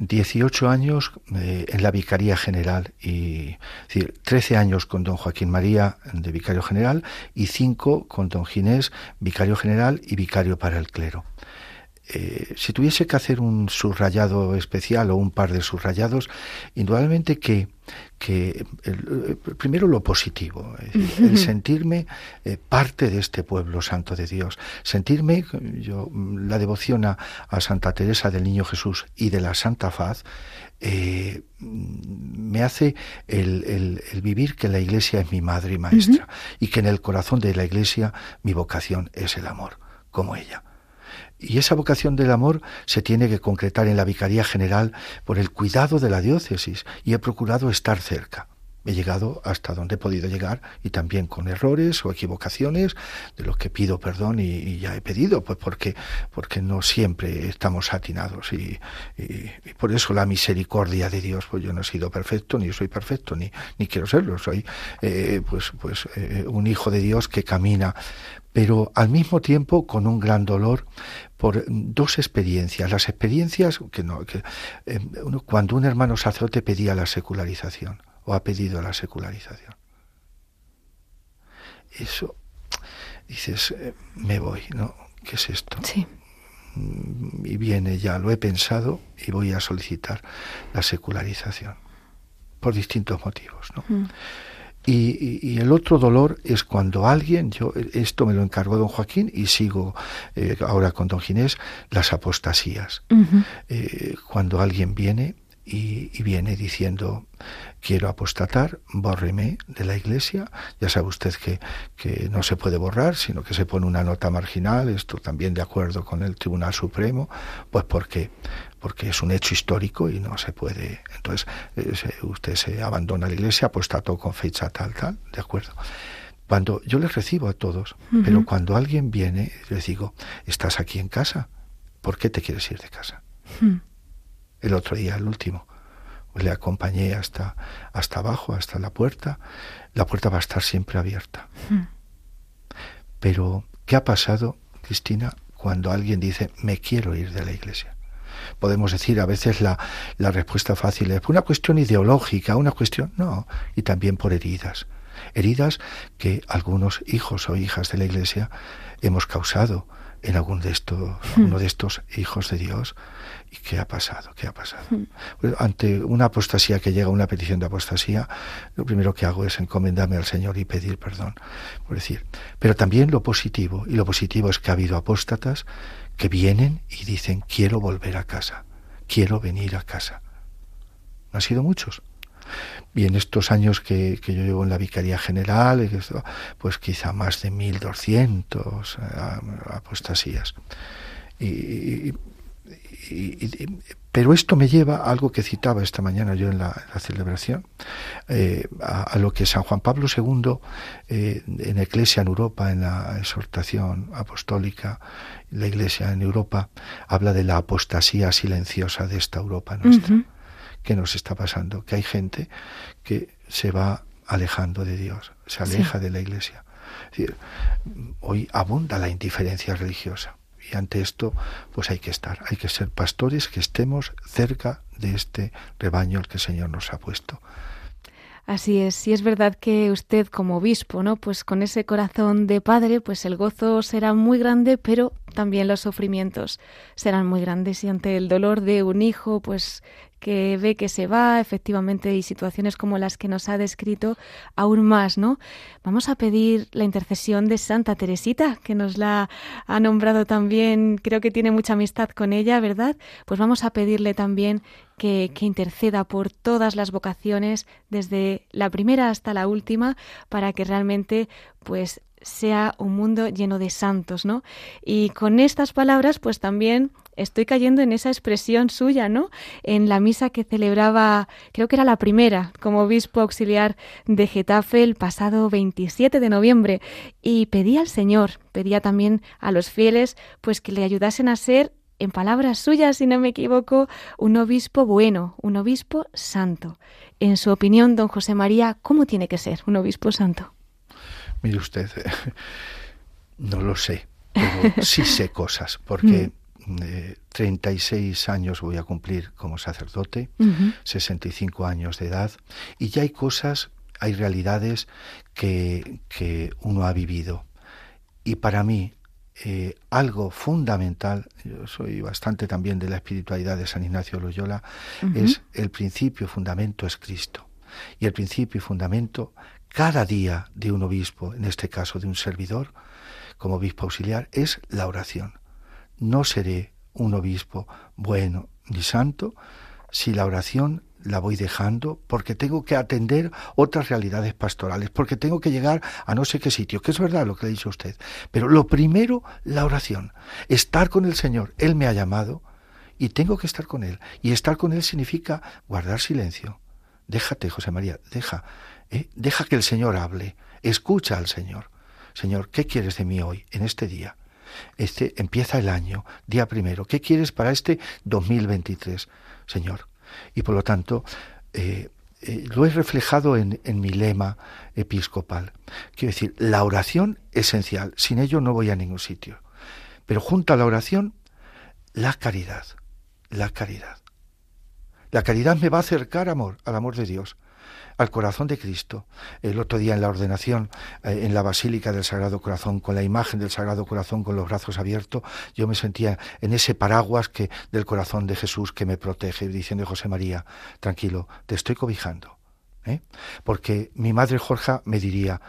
18 años eh, en la Vicaría General y decir, 13 años con don Joaquín María de Vicario General y 5 con don Ginés, Vicario General y Vicario para el Clero. Eh, si tuviese que hacer un subrayado especial o un par de subrayados, indudablemente que, que el, primero lo positivo, el sentirme eh, parte de este pueblo santo de Dios, sentirme, yo la devoción a, Santa Teresa del Niño Jesús y de la Santa Faz, eh, me hace el, vivir que la Iglesia es mi madre y maestra y que en el corazón de la Iglesia mi vocación es el amor, como ella. Y esa vocación del amor se tiene que concretar en la Vicaría General por el cuidado de la diócesis y he procurado estar cerca he llegado hasta donde he podido llegar y también con errores o equivocaciones de los que pido perdón y, ya he pedido pues porque porque no siempre estamos atinados y, por eso la misericordia de Dios pues yo no he sido perfecto ni soy perfecto ni ni quiero serlo soy eh, pues pues eh, un hijo de Dios que camina pero al mismo tiempo con un gran dolor por dos experiencias. Las experiencias que no, que, eh, cuando un hermano sacerdote pedía la secularización o ha pedido la secularización. Eso, dices, eh, me voy, ¿no? ¿Qué es esto? Sí. Y viene ya, lo he pensado y voy a solicitar la secularización por distintos motivos, ¿no? Mm. Y, el otro dolor es cuando alguien, yo esto me lo encargó don Joaquín y sigo eh, ahora con don Ginés, las apostasías. Eh, cuando alguien viene y, viene diciendo quiero apostatar, bórreme de la iglesia. Ya sabe usted que, que, no se puede borrar, sino que se pone una nota marginal, esto también de acuerdo con el Tribunal Supremo, pues porque porque es un hecho histórico y no se puede. Entonces, eh, usted se abandona la iglesia, apostató con fecha tal, tal, de acuerdo. Cuando yo les recibo a todos, pero cuando alguien viene, les digo, estás aquí en casa, ¿por qué te quieres ir de casa? El otro día, el último. Le acompañé hasta, hasta abajo, hasta la puerta. La puerta va a estar siempre abierta. Hmm. Pero, ¿qué ha pasado, Cristina, cuando alguien dice, me quiero ir de la iglesia? Podemos decir a veces la, la respuesta fácil es una cuestión ideológica, una cuestión, no, y también por heridas. Heridas que algunos hijos o hijas de la iglesia hemos causado en algún de estos, hmm. uno de estos hijos de Dios ¿Y qué ha pasado? ¿Qué ha pasado? Hmm. Pues ante una apostasía que llega, una petición de apostasía, lo primero que hago es encomendarme al Señor y pedir perdón. Por decir. Pero también lo positivo, y lo positivo es que ha habido apóstatas que vienen y dicen, quiero volver a casa, quiero venir a casa. No han sido muchos. Y en estos años que, yo llevo en la Vicaría General, pues quizá más de 1.200 eh, apostasías. y, pero esto me lleva a algo que citaba esta mañana yo en la, celebración, eh, a, lo que San Juan Pablo II eh, en Iglesia en Europa, en la exhortación apostólica, la Iglesia en Europa, habla de la apostasía silenciosa de esta Europa nuestra. ¿Qué nos está pasando? Que hay gente que se va alejando de Dios, se aleja de la Iglesia. hoy abunda la indiferencia religiosa y ante esto, pues hay que estar, hay que ser pastores que estemos cerca de este rebaño al que el Señor nos ha puesto. Así es, y es verdad que usted como obispo, ¿no? Pues con ese corazón de padre, pues el gozo será muy grande, pero también los sufrimientos serán muy grandes y ante el dolor de un hijo, pues que ve que se va, efectivamente, y situaciones como las que nos ha descrito, aún más, ¿no? Vamos a pedir la intercesión de Santa Teresita, que nos la ha nombrado también, creo que tiene mucha amistad con ella, ¿verdad? Pues vamos a pedirle también que, que, interceda por todas las vocaciones, desde la primera hasta la última, para que realmente, pues, sea un mundo lleno de santos, ¿no? Y con estas palabras, pues también estoy cayendo en esa expresión suya, ¿no? En la misa que celebraba, creo que era la primera, como obispo auxiliar de Getafe el pasado 27 de noviembre, y pedía al Señor, pedía también a los fieles, pues que le ayudasen a ser en palabras suyas, si no me equivoco, un obispo bueno, un obispo santo. En su opinión, don José María, ¿cómo tiene que ser un obispo santo? Mire usted, no lo sé, pero sí sé cosas, porque 36 mm. años voy a cumplir como sacerdote, 65 años de edad, y ya hay cosas, hay realidades que, que uno ha vivido. Y para mí, eh, algo fundamental, yo soy bastante también de la espiritualidad de San Ignacio Loyola, es el principio fundamento es Cristo. Y el principio y fundamento cada día de un obispo, en este caso de un servidor, como obispo auxiliar, es la oración. No seré un obispo bueno ni santo si la oración la voy dejando porque tengo que atender otras realidades pastorales, porque tengo que llegar a no sé qué sitio, que es verdad lo que le dicho usted. Pero lo primero, la oración, estar con el Señor. Él me ha llamado y tengo que estar con Él. Y estar con Él significa guardar silencio, déjate, José María, deja, ¿eh? deja que el Señor hable, escucha al Señor. Señor, ¿qué quieres de mí hoy, en este día? Este empieza el año, día primero. ¿Qué quieres para este 2023, Señor? Y por lo tanto, eh, eh, lo he reflejado en, mi lema episcopal. Quiero decir, la oración esencial. Sin ello no voy a ningún sitio. Pero junto a la oración, la caridad. La caridad. La caridad me va a acercar amor, al amor de Dios al corazón de Cristo. El otro día en la ordenación, eh, en la Basílica del Sagrado Corazón, con la imagen del Sagrado Corazón con los brazos abiertos, yo me sentía en ese paraguas que, del corazón de Jesús que me protege, diciendo José María, tranquilo, te estoy cobijando. ¿eh? Porque mi madre Jorge me diría,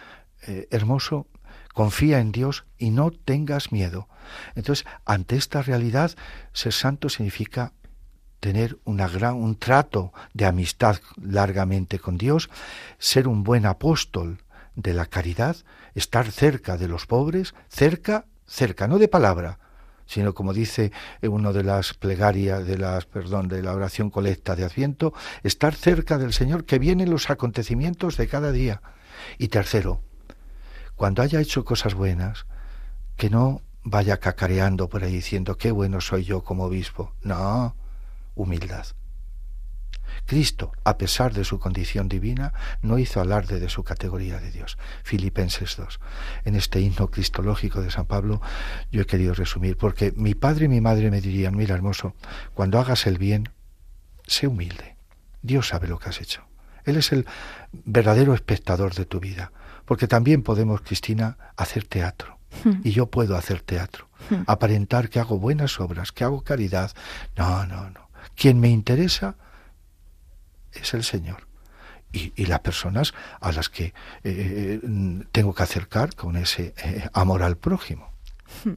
eh, hermoso, confía en Dios y no tengas miedo. Entonces, ante esta realidad, ser santo significa tener una gran, un trato de amistad largamente con Dios, ser un buen apóstol de la caridad, estar cerca de los pobres, cerca, cerca, no de palabra, sino como dice uno de las plegarias de las perdón de la oración colecta de Adviento, estar cerca del Señor que vienen los acontecimientos de cada día. Y tercero, cuando haya hecho cosas buenas, que no vaya cacareando por ahí diciendo qué bueno soy yo como obispo. No, humildad. Cristo, a pesar de su condición divina, no hizo alarde de su categoría de Dios. Filipenses 2. En este himno cristológico de San Pablo yo he querido resumir, porque mi padre y mi madre me dirían, mira hermoso, cuando hagas el bien, sé humilde. Dios sabe lo que has hecho. Él es el verdadero espectador de tu vida, porque también podemos, Cristina, hacer teatro. Hmm. Y yo puedo hacer teatro, hmm. aparentar que hago buenas obras, que hago caridad. No, no, no. Quien me interesa es el Señor. Y, las personas a las que eh, eh, tengo que acercar con ese eh, amor al prójimo.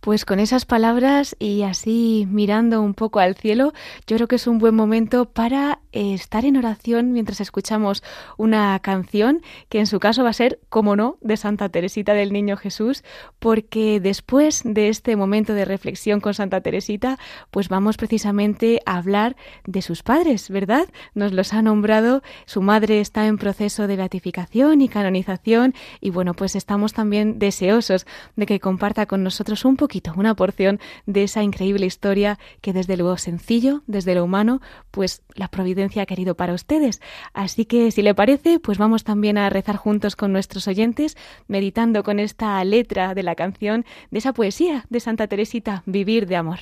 Pues con esas palabras y así mirando un poco al cielo, yo creo que es un buen momento para estar en oración mientras escuchamos una canción que en su caso va a ser, como no, de Santa Teresita del Niño Jesús, porque después de este momento de reflexión con Santa Teresita, pues vamos precisamente a hablar de sus padres, ¿verdad? Nos los ha nombrado, su madre está en proceso de beatificación y canonización y bueno, pues estamos también deseosos de que comparta con nosotros un poquito una porción de esa increíble historia que desde lo sencillo, desde lo humano, pues la providencia ha querido para ustedes. Así que si le parece, pues vamos también a rezar juntos con nuestros oyentes, meditando con esta letra de la canción, de esa poesía de Santa Teresita, Vivir de amor.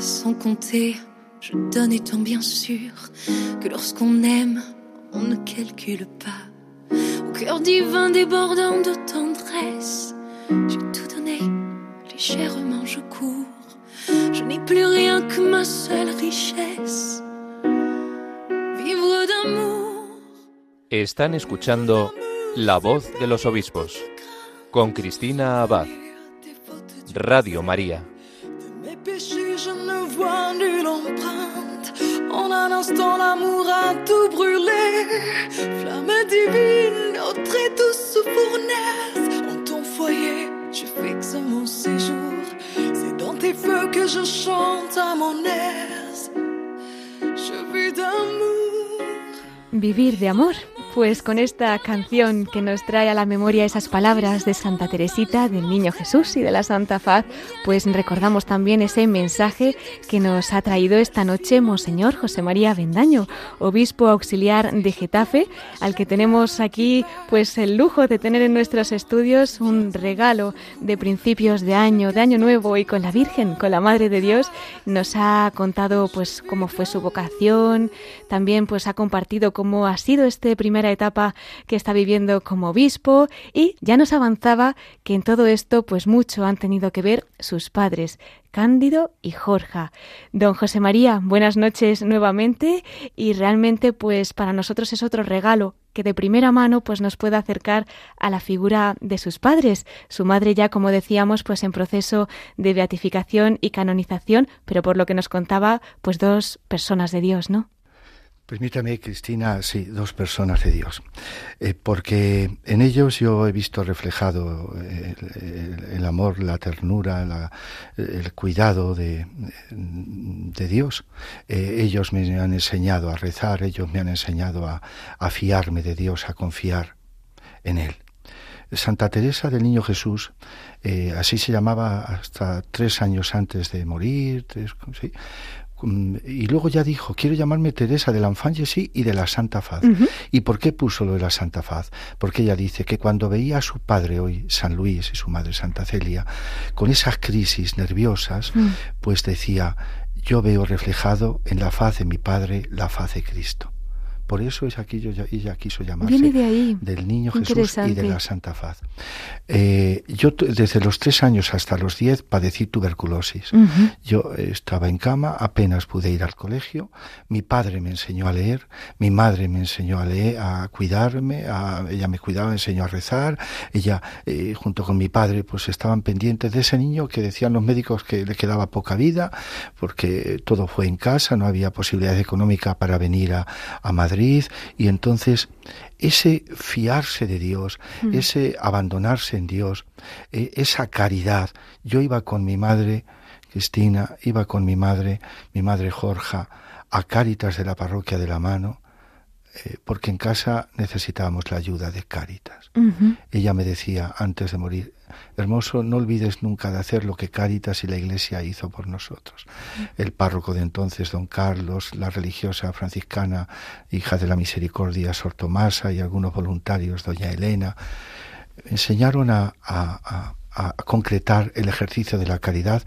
Sans compter, je donne étant bien sûr que lorsqu'on aime, on ne calcule pas. Au cœur divin débordant de tendresse, j'ai tout légèrement je cours. Je n'ai plus rien que ma seule richesse, vivre d'amour. Están escuchando La voz de los obispos con Cristina Abad. Radio María. De mes péchés, je ne vois nulle empreinte. En un instant, l'amour a tout brûlé. Flamme divine, ton foyer, je fixe mon séjour. C'est dans tes feux que je chante à mon aise. Je vis d'amour. Vivir de amor. Pues con esta canción que nos trae a la memoria esas palabras de Santa Teresita, del Niño Jesús y de la Santa Faz, pues recordamos también ese mensaje que nos ha traído esta noche Monseñor José María Bendaño, obispo auxiliar de Getafe, al que tenemos aquí pues el lujo de tener en nuestros estudios un regalo de principios de año, de año nuevo y con la Virgen, con la Madre de Dios, nos ha contado pues cómo fue su vocación, también pues ha compartido cómo ha sido este primer etapa que está viviendo como obispo y ya nos avanzaba que en todo esto pues mucho han tenido que ver sus padres, Cándido y Jorge. Don José María, buenas noches nuevamente y realmente pues para nosotros es otro regalo que de primera mano pues nos pueda acercar a la figura de sus padres, su madre ya como decíamos pues en proceso de beatificación y canonización, pero por lo que nos contaba pues dos personas de Dios, ¿no? Permítame, Cristina, sí, dos personas de Dios, eh, porque en ellos yo he visto reflejado el, amor, la ternura, el cuidado de, de Dios. Eh, ellos me han enseñado a rezar, ellos me han enseñado a, a fiarme de Dios, a confiar en Él. Santa Teresa del Niño Jesús, eh, así se llamaba hasta tres años antes de morir, ¿sí? Y luego ya dijo, quiero llamarme Teresa de la sí y de la Santa Faz. ¿Y por qué puso lo de la Santa Faz? Porque ella dice que cuando veía a su padre hoy, San Luis, y su madre Santa Celia, con esas crisis nerviosas, mm. pues decía, yo veo reflejado en la faz de mi padre la faz de Cristo. Por eso es aquí ella quiso llamarse del Niño Jesús y de la Santa Faz. Eh, yo desde los tres años hasta los diez padecí tuberculosis. Yo estaba en cama, apenas pude ir al colegio. Mi padre me enseñó a leer, mi madre me enseñó a leer, a cuidarme, ella me cuidaba, me enseñó a rezar. Ella, eh, junto con mi padre, pues estaban pendientes de ese niño que decían los médicos que le quedaba poca vida, porque todo fue en casa, no había posibilidad económica para venir a, a Madrid y entonces ese fiarse de Dios, mm. ese abandonarse en Dios, eh, esa caridad. Yo iba con mi madre, Cristina, iba con mi madre, mi madre Jorja, a Cáritas de la parroquia de la mano, eh, porque en casa necesitábamos la ayuda de Cáritas. Ella me decía antes de morir, hermoso, no olvides nunca de hacer lo que Cáritas y la Iglesia hizo por nosotros. El párroco de entonces, don Carlos, la religiosa franciscana, hija de la misericordia, Sor Tomasa y algunos voluntarios, doña Elena, enseñaron a, a a concretar el ejercicio de la caridad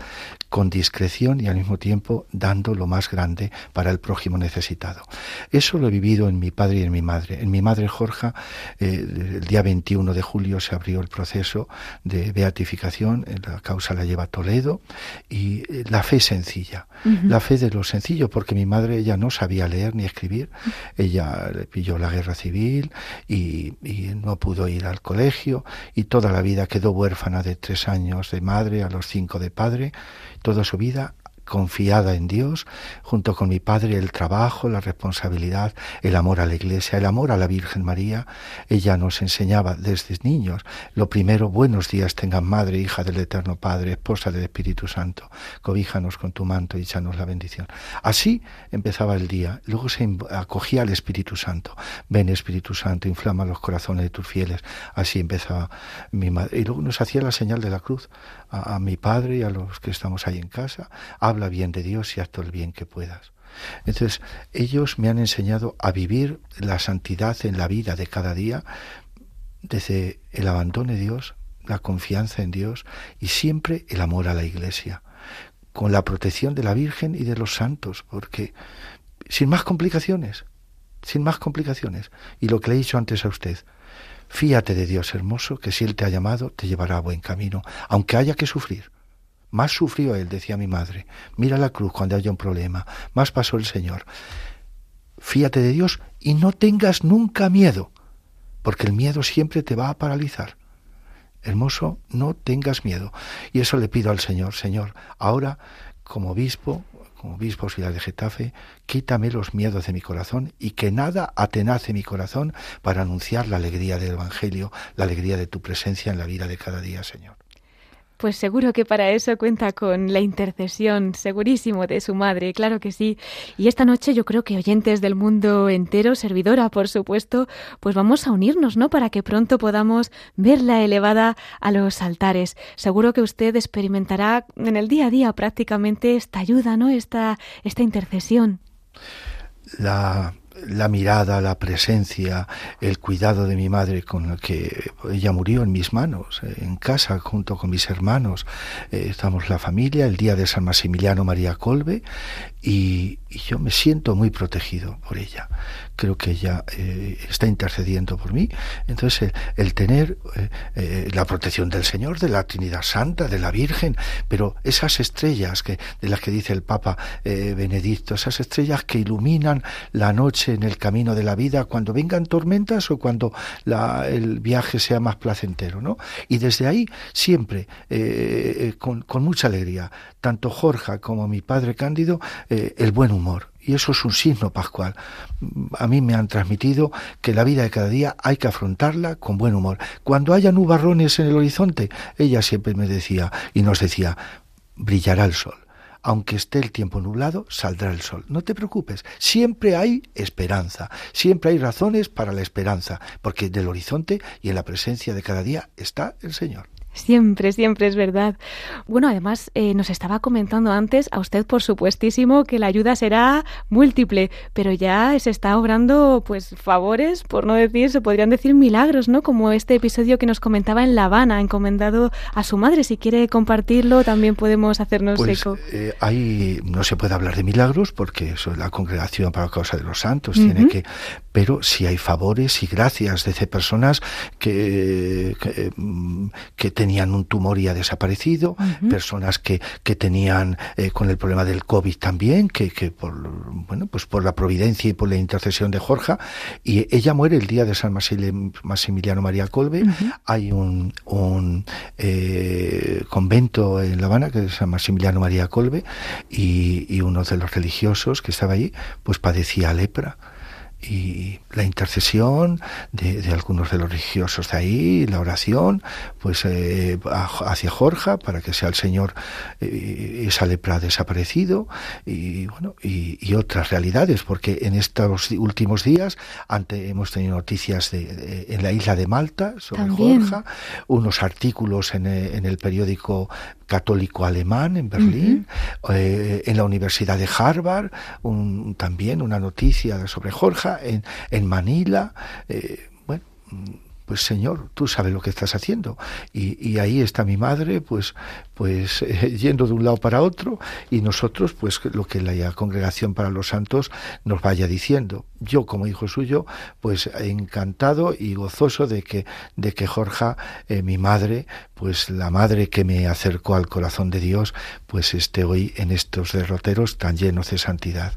con discreción y al mismo tiempo dando lo más grande para el prójimo necesitado. Eso lo he vivido en mi padre y en mi madre. En mi madre Jorge, eh, el día 21 de julio se abrió el proceso de beatificación, la causa la lleva Toledo, y eh, la fe sencilla, la fe de lo sencillo, porque mi madre ella no sabía leer ni escribir, ella le pilló la guerra civil y, y no pudo ir al colegio y toda la vida quedó huérfana de tres años de madre a los cinco de padre toda su vida confiada en Dios, junto con mi padre, el trabajo, la responsabilidad, el amor a la Iglesia, el amor a la Virgen María. Ella nos enseñaba desde niños, lo primero, buenos días tengan madre, hija del Eterno Padre, esposa del Espíritu Santo, cobíjanos con tu manto y échanos la bendición. Así empezaba el día, luego se acogía al Espíritu Santo. Ven Espíritu Santo, inflama los corazones de tus fieles. Así empezaba mi madre. Y luego nos hacía la señal de la cruz a, mi padre y a los que estamos ahí en casa, habla bien de Dios y haz todo el bien que puedas. Entonces, ellos me han enseñado a vivir la santidad en la vida de cada día, desde el abandono de Dios, la confianza en Dios y siempre el amor a la Iglesia, con la protección de la Virgen y de los santos, porque sin más complicaciones, sin más complicaciones. Y lo que le he dicho antes a usted, Fíate de Dios hermoso, que si Él te ha llamado, te llevará a buen camino, aunque haya que sufrir. Más sufrió Él, decía mi madre. Mira la cruz cuando haya un problema. Más pasó el Señor. Fíate de Dios y no tengas nunca miedo, porque el miedo siempre te va a paralizar. Hermoso, no tengas miedo. Y eso le pido al Señor, Señor, ahora como obispo, como obispo auxiliar de Getafe, quítame los miedos de mi corazón y que nada atenace mi corazón para anunciar la alegría del Evangelio, la alegría de tu presencia en la vida de cada día, Señor. Pues seguro que para eso cuenta con la intercesión, segurísimo, de su madre, claro que sí. Y esta noche yo creo que oyentes del mundo entero, servidora, por supuesto, pues vamos a unirnos, ¿no? Para que pronto podamos verla elevada a los altares. Seguro que usted experimentará en el día a día prácticamente esta ayuda, ¿no? Esta, esta intercesión. La la mirada, la presencia, el cuidado de mi madre con el que ella murió en mis manos, eh, en casa junto con mis hermanos. Eh, estamos la familia, el día de San Maximiliano María Colbe, y, yo me siento muy protegido por ella. Creo que ella eh, está intercediendo por mí. Entonces, el, tener la protección del Señor, de la Trinidad Santa, de la Virgen, pero esas estrellas que, de las que dice el Papa Benedicto, esas estrellas que iluminan la noche en el camino de la vida cuando vengan tormentas o cuando el viaje sea más placentero, ¿no? Y desde ahí siempre, eh, eh, con, mucha alegría, tanto Jorge como mi padre Cándido, eh, el buen humor. Y eso es un signo pascual. A mí me han transmitido que la vida de cada día hay que afrontarla con buen humor. Cuando haya nubarrones en el horizonte, ella siempre me decía y nos decía, brillará el sol aunque esté el tiempo nublado, saldrá el sol. No te preocupes, siempre hay esperanza, siempre hay razones para la esperanza, porque del horizonte y en la presencia de cada día está el Señor. Siempre, siempre es verdad. Bueno, además eh, nos estaba comentando antes a usted, por supuestísimo, que la ayuda será múltiple, pero ya se está obrando, pues, favores, por no decir, se podrían decir milagros, ¿no? Como este episodio que nos comentaba en La Habana, encomendado a su madre. Si quiere compartirlo, también podemos hacernos pues, eco. Eh, ahí no se puede hablar de milagros porque eso la congregación para la causa de los santos, tiene que, pero si hay favores y gracias de personas que, que, mm, que tenían un tumor y ha desaparecido, personas que, que tenían eh, con el problema del COVID también, que, que por, bueno, pues por la providencia y por la intercesión de Jorge, y ella muere el día de San Maximiliano María Colbe, hay un, un eh, convento en La Habana que es San Maximiliano María Colbe, y, y uno de los religiosos que estaba allí, pues padecía lepra y la intercesión de, algunos de los religiosos de ahí, la oración, pues eh, hacia Jorge para que sea el Señor eh, esa lepra desaparecido y bueno y, otras realidades, porque en estos últimos días ante, hemos tenido noticias de, en la isla de Malta sobre Jorge, unos artículos en, en el periódico católico alemán en Berlín, eh, en la Universidad de Harvard, un, también una noticia sobre Jorge, en, en Manila, eh, bueno pues Señor, tú sabes lo que estás haciendo. Y, ahí está mi madre, pues, pues yendo de un lado para otro, y nosotros, pues lo que la congregación para los santos nos vaya diciendo. Yo, como hijo suyo, pues encantado y gozoso de que, de que Jorge, eh, mi madre, pues la madre que me acercó al corazón de Dios, pues esté hoy en estos derroteros tan llenos de santidad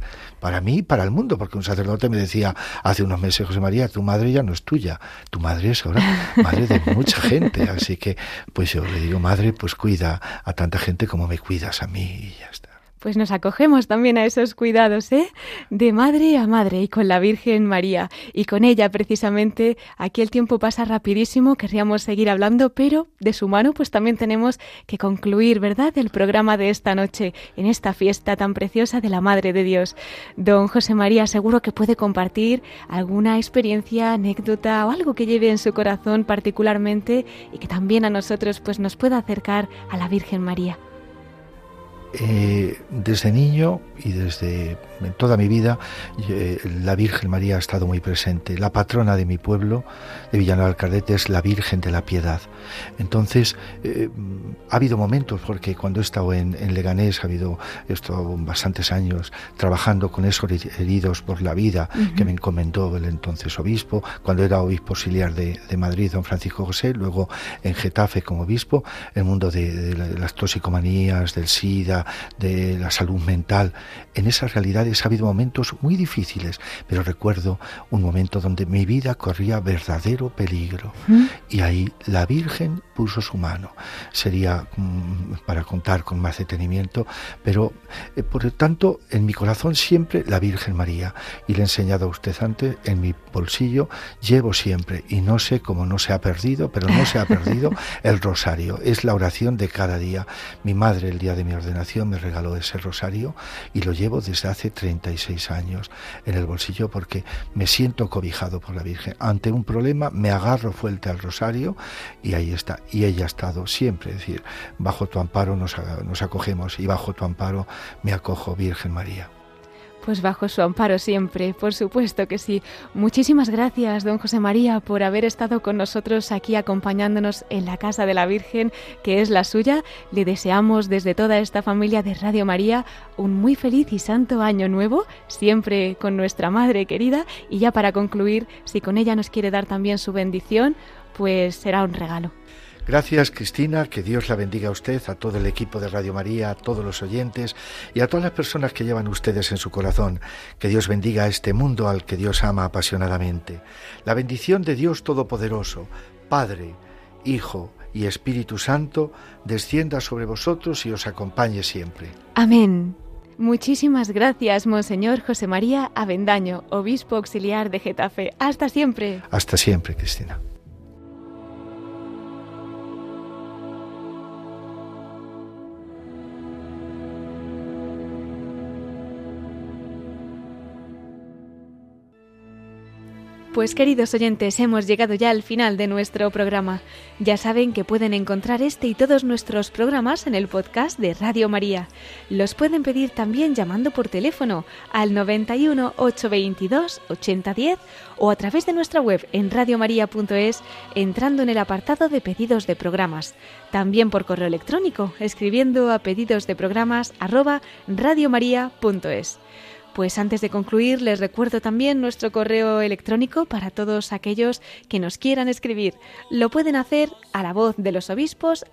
para mí y para el mundo, porque un sacerdote me decía hace unos meses, José María, tu madre ya no es tuya, tu madre es ahora madre de mucha gente, así que pues yo le digo, madre, pues cuida a tanta gente como me cuidas a mí y ya está pues nos acogemos también a esos cuidados, ¿eh? De madre a madre y con la Virgen María. Y con ella, precisamente, aquí el tiempo pasa rapidísimo, querríamos seguir hablando, pero de su mano, pues también tenemos que concluir, ¿verdad?, el programa de esta noche, en esta fiesta tan preciosa de la Madre de Dios. Don José María, seguro que puede compartir alguna experiencia, anécdota o algo que lleve en su corazón particularmente y que también a nosotros, pues, nos pueda acercar a la Virgen María. Eh, desde niño y desde toda mi vida eh, la Virgen María ha estado muy presente. La patrona de mi pueblo, de Villanueva del Cardete, es la Virgen de la Piedad. Entonces, eh, ha habido momentos, porque cuando he estado en, Leganés, ha habido esto bastantes años trabajando con esos heridos por la vida que me encomendó el entonces obispo, cuando era obispo auxiliar de, Madrid, don Francisco José, luego en Getafe como obispo, el mundo de, de las toxicomanías, del SIDA, de la salud mental. En esas realidades ha habido momentos muy difíciles, pero recuerdo un momento donde mi vida corría verdadero peligro. ¿Mm? Y ahí la Virgen puso su mano. Sería mm, para contar con más detenimiento, pero eh, por lo tanto en mi corazón siempre la Virgen María. Y le he enseñado a usted antes, en mi bolsillo llevo siempre, y no sé cómo no se ha perdido, pero no se ha perdido el rosario. Es la oración de cada día. Mi madre el día de mi ordenación me regaló ese rosario y lo llevo desde hace 36 años en el bolsillo porque me siento cobijado por la Virgen. Ante un problema me agarro fuerte al rosario y ahí está. Y ella ha estado siempre, es decir, bajo tu amparo nos, nos acogemos y bajo tu amparo me acojo, Virgen María. Pues bajo su amparo siempre, por supuesto que sí. Muchísimas gracias, don José María, por haber estado con nosotros aquí acompañándonos en la casa de la Virgen, que es la suya. Le deseamos desde toda esta familia de Radio María un muy feliz y santo año nuevo, siempre con nuestra Madre querida. Y ya para concluir, si con ella nos quiere dar también su bendición, pues será un regalo. Gracias Cristina, que Dios la bendiga a usted, a todo el equipo de Radio María, a todos los oyentes y a todas las personas que llevan ustedes en su corazón. Que Dios bendiga a este mundo al que Dios ama apasionadamente. La bendición de Dios Todopoderoso, Padre, Hijo y Espíritu Santo, descienda sobre vosotros y os acompañe siempre. Amén. Muchísimas gracias, Monseñor José María Avendaño, obispo auxiliar de Getafe. Hasta siempre. Hasta siempre, Cristina. Pues queridos oyentes, hemos llegado ya al final de nuestro programa. Ya saben que pueden encontrar este y todos nuestros programas en el podcast de Radio María. Los pueden pedir también llamando por teléfono al 91 822 8010 o a través de nuestra web en radiomaria.es entrando en el apartado de pedidos de programas. También por correo electrónico escribiendo a pedidos de programas radiomaria.es. Pues antes de concluir, les recuerdo también nuestro correo electrónico para todos aquellos que nos quieran escribir. Lo pueden hacer a la voz de los obispos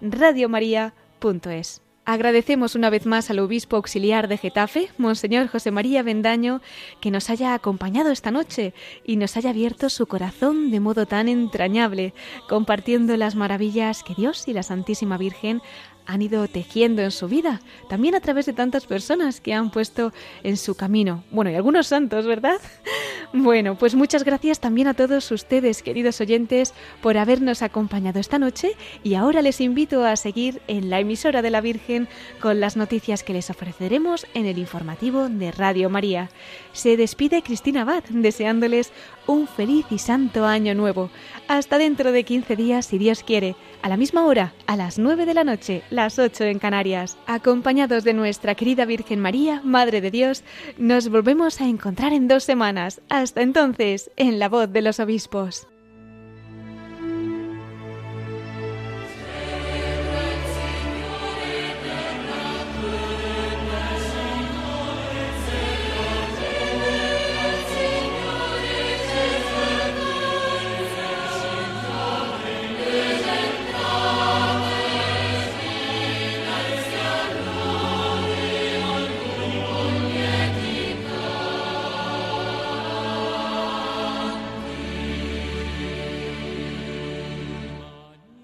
radiomaria.es. Agradecemos una vez más al obispo auxiliar de Getafe, Monseñor José María Bendaño, que nos haya acompañado esta noche y nos haya abierto su corazón de modo tan entrañable, compartiendo las maravillas que Dios y la Santísima Virgen han ido tejiendo en su vida, también a través de tantas personas que han puesto en su camino. Bueno, y algunos santos, ¿verdad? Bueno, pues muchas gracias también a todos ustedes, queridos oyentes, por habernos acompañado esta noche y ahora les invito a seguir en la emisora de la Virgen con las noticias que les ofreceremos en el informativo de Radio María. Se despide Cristina Abad deseándoles un feliz y santo año nuevo. Hasta dentro de 15 días, si Dios quiere, a la misma hora, a las 9 de la noche, las 8 en Canarias. Acompañados de nuestra querida Virgen María, Madre de Dios, nos volvemos a encontrar en dos semanas. Hasta entonces, en la voz de los obispos.